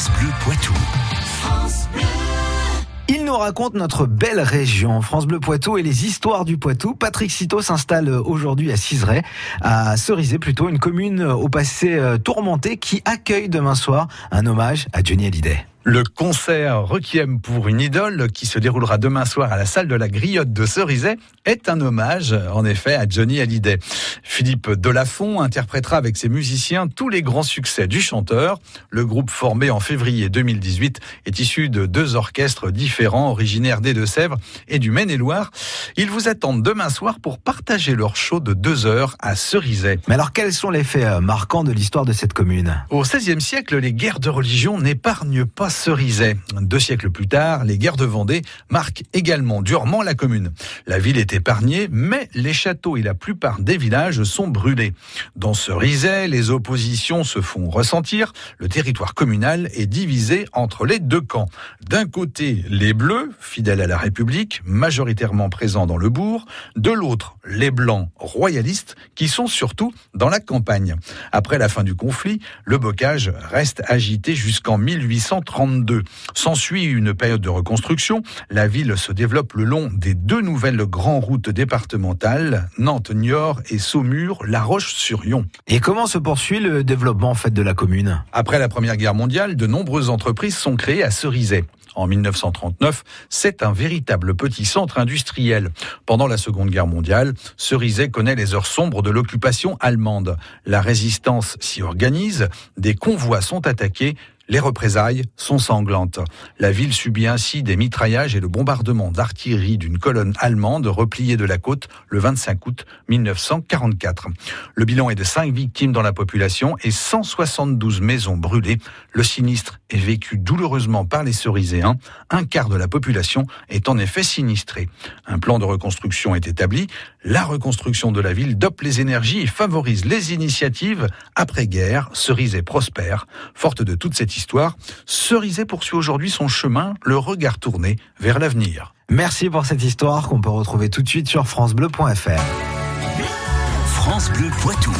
France Bleu Poitou. Il nous raconte notre belle région, France Bleu Poitou et les histoires du Poitou. Patrick Citeau s'installe aujourd'hui à Cizeray, à Cerizay plutôt, une commune au passé euh, tourmenté qui accueille demain soir un hommage à Johnny Hallyday. Le concert Requiem pour une idole, qui se déroulera demain soir à la salle de la Griotte de Cerizay, est un hommage, en effet, à Johnny Hallyday. Philippe Delafont interprétera avec ses musiciens tous les grands succès du chanteur. Le groupe formé en février 2018 est issu de deux orchestres différents, originaires des Deux-Sèvres et du Maine-et-Loire. Ils vous attendent demain soir pour partager leur show de deux heures à Cerizay. Mais alors, quels sont les faits euh, marquants de l'histoire de cette commune? Au XVIe siècle, les guerres de religion n'épargnent pas Cerizay. Deux siècles plus tard, les guerres de Vendée marquent également durement la commune. La ville est épargnée, mais les châteaux et la plupart des villages sont brûlés. Dans Cerizay, les oppositions se font ressentir. Le territoire communal est divisé entre les deux camps. D'un côté, les Bleus, fidèles à la République, majoritairement présents dans le bourg. De l'autre, les Blancs, royalistes, qui sont surtout dans la campagne. Après la fin du conflit, le bocage reste agité jusqu'en 1830. S'ensuit une période de reconstruction. La ville se développe le long des deux nouvelles grandes routes départementales, Nantes-Niort et Saumur-La Roche-sur-Yon. Et comment se poursuit le développement en fait de la commune? Après la Première Guerre mondiale, de nombreuses entreprises sont créées à Cerizay. En 1939, c'est un véritable petit centre industriel. Pendant la Seconde Guerre mondiale, Cerizay connaît les heures sombres de l'occupation allemande. La résistance s'y organise, des convois sont attaqués, les représailles sont sanglantes. La ville subit ainsi des mitraillages et le bombardement d'artillerie d'une colonne allemande repliée de la côte le 25 août 1944. Le bilan est de 5 victimes dans la population et 172 maisons brûlées. Le sinistre est vécu douloureusement par les Cerizéens. Un quart de la population est en effet sinistrée. Un plan de reconstruction est établi. La reconstruction de la ville dope les énergies et favorise les initiatives après-guerre. Cerizay prospère. Forte de toute cette Cerizay poursuit aujourd'hui son chemin, le regard tourné vers l'avenir. Merci pour cette histoire qu'on peut retrouver tout de suite sur francebleu.fr. France Bleu Poitou.